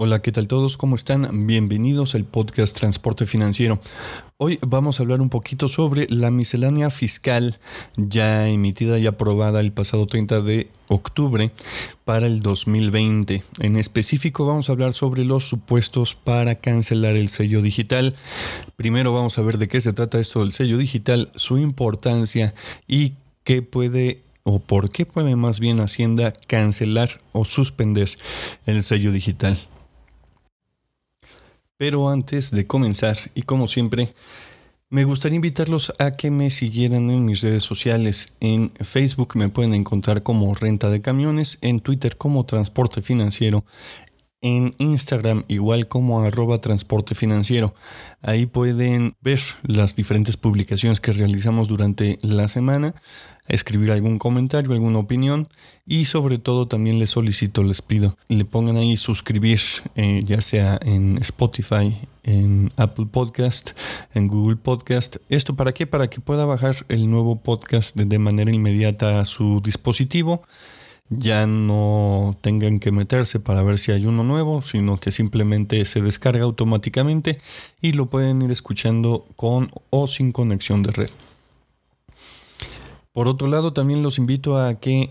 Hola, ¿qué tal todos? ¿Cómo están? Bienvenidos al podcast Transporte Financiero. Hoy vamos a hablar un poquito sobre la miscelánea fiscal ya emitida y aprobada el pasado 30 de octubre para el 2020. En específico vamos a hablar sobre los supuestos para cancelar el sello digital. Primero vamos a ver de qué se trata esto del sello digital, su importancia y qué puede o por qué puede más bien Hacienda cancelar o suspender el sello digital. Pero antes de comenzar, y como siempre, me gustaría invitarlos a que me siguieran en mis redes sociales. En Facebook me pueden encontrar como Renta de Camiones, en Twitter como Transporte Financiero, en Instagram igual como arroba transporte financiero. Ahí pueden ver las diferentes publicaciones que realizamos durante la semana escribir algún comentario, alguna opinión y sobre todo también les solicito, les pido, le pongan ahí suscribir, eh, ya sea en Spotify, en Apple Podcast, en Google Podcast. ¿Esto para qué? Para que pueda bajar el nuevo podcast de manera inmediata a su dispositivo ya no tengan que meterse para ver si hay uno nuevo, sino que simplemente se descarga automáticamente y lo pueden ir escuchando con o sin conexión de red. Por otro lado, también los invito a que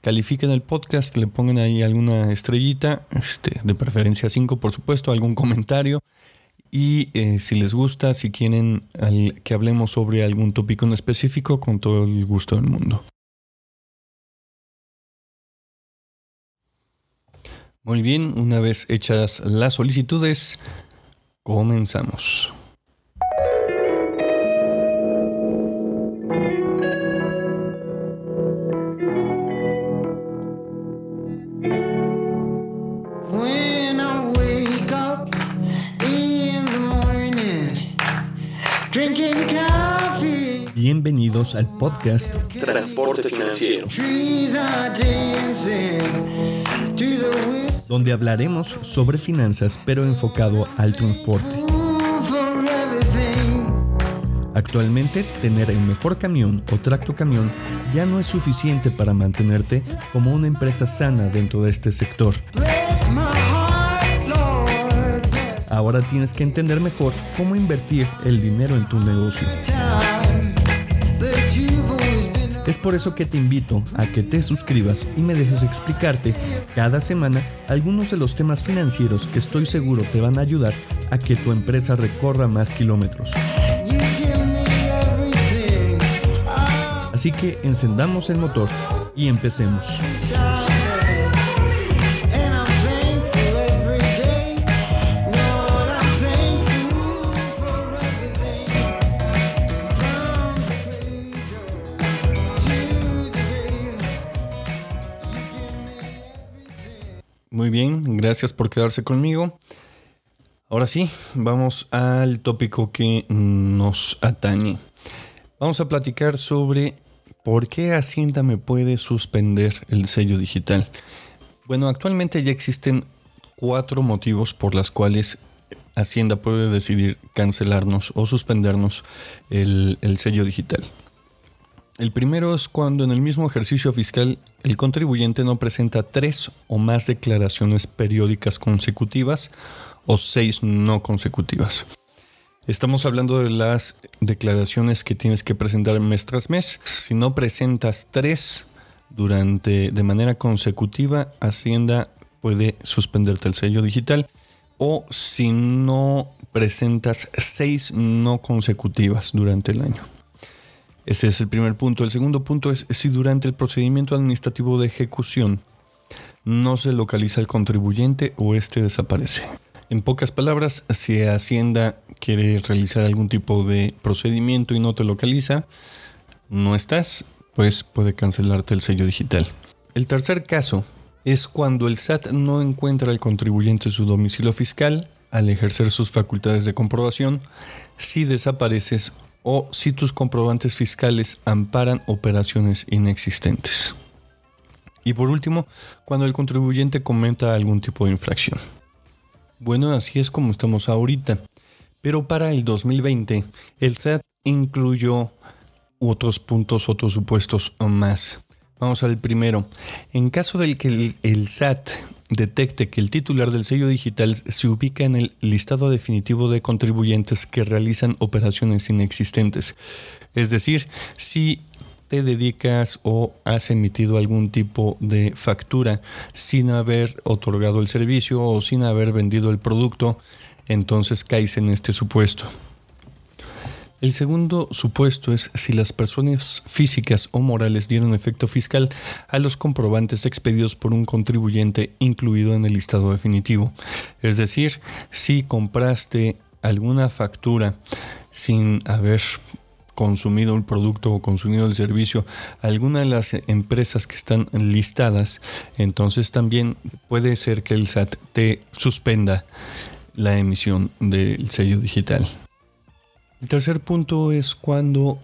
califiquen el podcast, le pongan ahí alguna estrellita, este, de preferencia 5 por supuesto, algún comentario. Y eh, si les gusta, si quieren que hablemos sobre algún tópico en específico, con todo el gusto del mundo. Muy bien, una vez hechas las solicitudes, comenzamos. Bienvenidos al podcast Transporte Financiero, donde hablaremos sobre finanzas pero enfocado al transporte. Actualmente, tener el mejor camión o tracto camión ya no es suficiente para mantenerte como una empresa sana dentro de este sector. Ahora tienes que entender mejor cómo invertir el dinero en tu negocio. Es por eso que te invito a que te suscribas y me dejes explicarte cada semana algunos de los temas financieros que estoy seguro te van a ayudar a que tu empresa recorra más kilómetros. Así que encendamos el motor y empecemos. Gracias por quedarse conmigo. Ahora sí, vamos al tópico que nos atañe. Vamos a platicar sobre por qué Hacienda me puede suspender el sello digital. Bueno, actualmente ya existen cuatro motivos por los cuales Hacienda puede decidir cancelarnos o suspendernos el, el sello digital. El primero es cuando en el mismo ejercicio fiscal el contribuyente no presenta tres o más declaraciones periódicas consecutivas o seis no consecutivas. Estamos hablando de las declaraciones que tienes que presentar mes tras mes. Si no presentas tres durante de manera consecutiva, Hacienda puede suspenderte el sello digital. O si no presentas seis no consecutivas durante el año. Ese es el primer punto. El segundo punto es si durante el procedimiento administrativo de ejecución no se localiza el contribuyente o éste desaparece. En pocas palabras, si Hacienda quiere realizar algún tipo de procedimiento y no te localiza, no estás, pues puede cancelarte el sello digital. El tercer caso es cuando el SAT no encuentra al contribuyente en su domicilio fiscal al ejercer sus facultades de comprobación si desapareces o si tus comprobantes fiscales amparan operaciones inexistentes. Y por último, cuando el contribuyente comenta algún tipo de infracción. Bueno, así es como estamos ahorita. Pero para el 2020, el SAT incluyó otros puntos, otros supuestos más. Vamos al primero. En caso del que el, SAT detecte que el titular del sello digital se ubica en el listado definitivo de contribuyentes que realizan operaciones inexistentes. Es decir, si te dedicas o has emitido algún tipo de factura sin haber otorgado el servicio o sin haber vendido el producto, entonces caes en este supuesto. El segundo supuesto es si las personas físicas o morales dieron efecto fiscal a los comprobantes expedidos por un contribuyente incluido en el listado definitivo. Es decir, si compraste alguna factura sin haber consumido el producto o consumido el servicio alguna de las empresas que están listadas, entonces también puede ser que el SAT te suspenda la emisión del sello digital. El tercer punto es cuando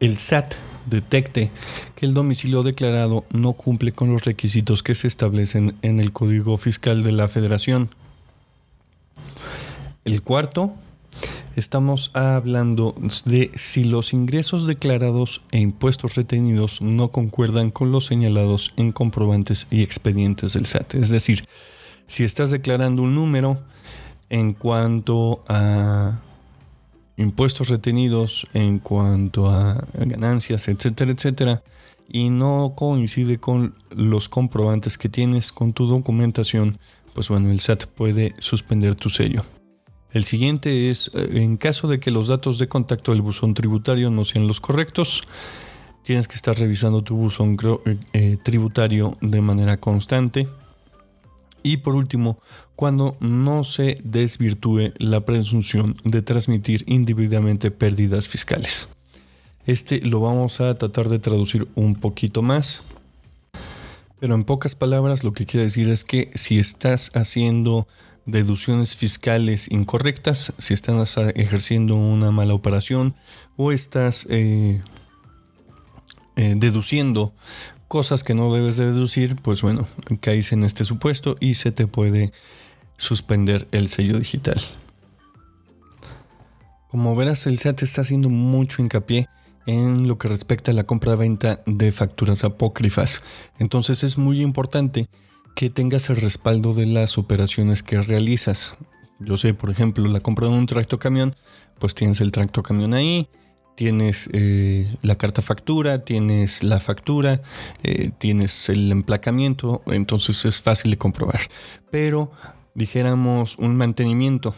el SAT detecte que el domicilio declarado no cumple con los requisitos que se establecen en el Código Fiscal de la Federación. El cuarto, estamos hablando de si los ingresos declarados e impuestos retenidos no concuerdan con los señalados en comprobantes y expedientes del SAT. Es decir, si estás declarando un número en cuanto a impuestos retenidos en cuanto a ganancias, etcétera, etcétera, y no coincide con los comprobantes que tienes con tu documentación, pues bueno, el SAT puede suspender tu sello. El siguiente es, eh, en caso de que los datos de contacto del buzón tributario no sean los correctos, tienes que estar revisando tu buzón eh, eh, tributario de manera constante. Y por último, cuando no se desvirtúe la presunción de transmitir individualmente pérdidas fiscales. Este lo vamos a tratar de traducir un poquito más. Pero en pocas palabras lo que quiere decir es que si estás haciendo deducciones fiscales incorrectas, si estás ejerciendo una mala operación o estás eh, eh, deduciendo cosas que no debes de deducir, pues bueno, caes en este supuesto y se te puede suspender el sello digital. Como verás, el SAT está haciendo mucho hincapié en lo que respecta a la compra-venta de facturas apócrifas. Entonces es muy importante que tengas el respaldo de las operaciones que realizas. Yo sé, por ejemplo, la compra de un tracto camión, pues tienes el tracto camión ahí, tienes eh, la carta factura, tienes la factura, eh, tienes el emplacamiento, entonces es fácil de comprobar. Pero dijéramos un mantenimiento,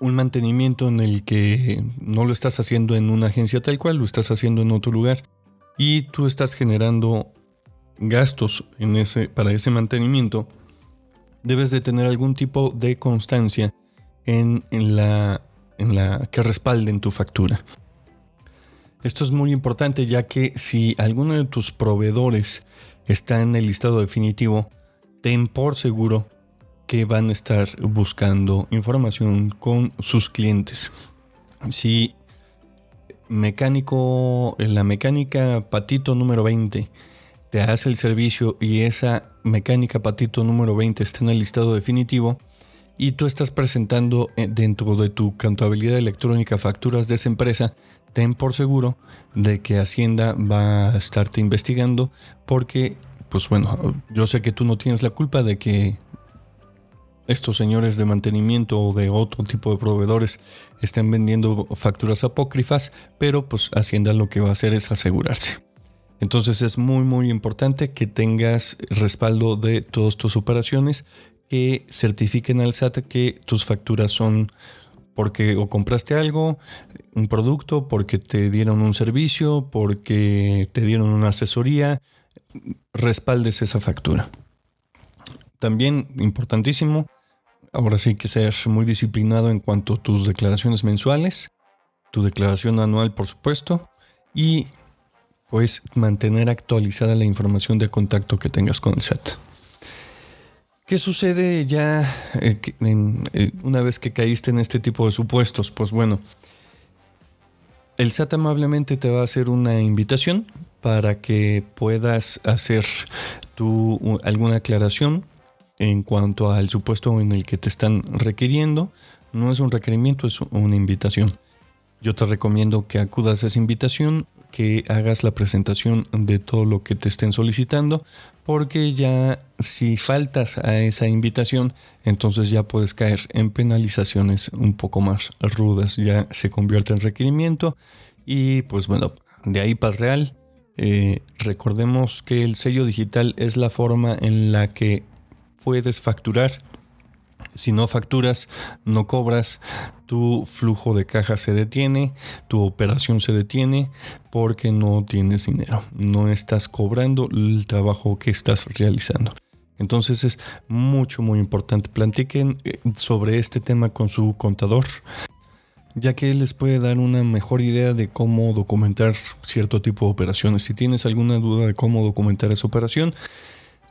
un mantenimiento en el que no lo estás haciendo en una agencia tal cual, lo estás haciendo en otro lugar y tú estás generando gastos en ese, para ese mantenimiento, debes de tener algún tipo de constancia en, la que respalden tu factura. Esto es muy importante ya que si alguno de tus proveedores está en el listado definitivo, ten por seguro que van a estar buscando información con sus clientes. Si mecánico, la mecánica patito número 20 te hace el servicio y esa mecánica patito número 20 está en el listado definitivo y tú estás presentando eh, dentro de tu contabilidad electrónica facturas de esa empresa, ten por seguro de que Hacienda va a estarte investigando porque, pues bueno, yo sé que tú no tienes la culpa de que estos señores de mantenimiento o de otro tipo de proveedores estén vendiendo facturas apócrifas, pero pues Hacienda lo que va a hacer es asegurarse. Entonces es muy muy importante que tengas respaldo de todas tus operaciones que certifiquen al SAT que tus facturas son porque o compraste algo, un producto, porque te dieron un servicio, porque te dieron una asesoría, respaldes esa factura. También importantísimo, ahora sí que seas muy disciplinado en cuanto a tus declaraciones mensuales, tu declaración anual por supuesto, y pues mantener actualizada la información de contacto que tengas con el SAT. ¿Qué sucede ya eh, eh, una vez que caíste en este tipo de supuestos? Pues bueno, el SAT amablemente te va a hacer una invitación para que puedas hacer tu, alguna aclaración en cuanto al supuesto en el que te están requiriendo. No es un requerimiento, es una invitación. Yo te recomiendo que acudas a esa invitación, que hagas la presentación de todo lo que te estén solicitando, porque ya si faltas a esa invitación, entonces ya puedes caer en penalizaciones un poco más rudas, ya se convierte en requerimiento y pues bueno, de ahí para real. Eh, recordemos que el sello digital es la forma en la que puedes facturar si no facturas, no cobras, tu flujo de caja se detiene, tu operación se detiene porque no tienes dinero, no estás cobrando el trabajo que estás realizando. Entonces es mucho, muy importante. Platiquen eh, sobre este tema con su contador, ya que él les puede dar una mejor idea de cómo documentar cierto tipo de operaciones. Si tienes alguna duda de cómo documentar esa operación,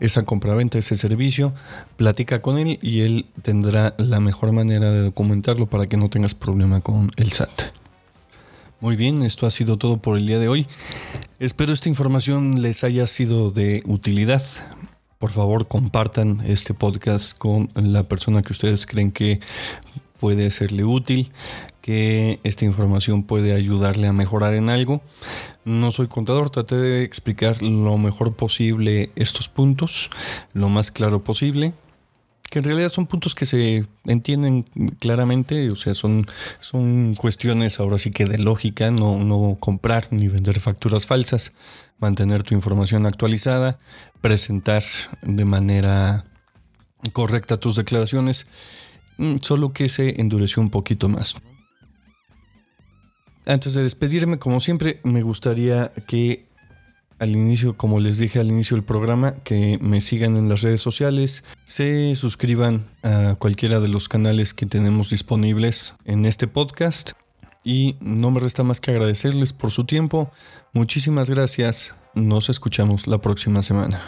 esa compraventa, ese servicio, platica con él y él tendrá la mejor manera de documentarlo para que no tengas problema con el SAT. Muy bien, esto ha sido todo por el día de hoy. Espero esta información les haya sido de utilidad. Por favor, compartan este podcast con la persona que ustedes creen que puede serle útil, que esta información puede ayudarle a mejorar en algo. No soy contador, traté de explicar lo mejor posible estos puntos, lo más claro posible, que en realidad son puntos que se entienden claramente, o sea, son, son cuestiones ahora sí que de lógica, no, no comprar ni vender facturas falsas, mantener tu información actualizada, presentar de manera correcta tus declaraciones, solo que se endureció un poquito más. Antes de despedirme, como siempre, me gustaría que al inicio, como les dije al inicio del programa, que me sigan en las redes sociales, se suscriban a cualquiera de los canales que tenemos disponibles en este podcast. Y no me resta más que agradecerles por su tiempo. Muchísimas gracias. Nos escuchamos la próxima semana.